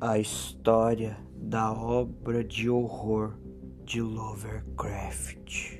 a história da obra de horror de Lovecraft.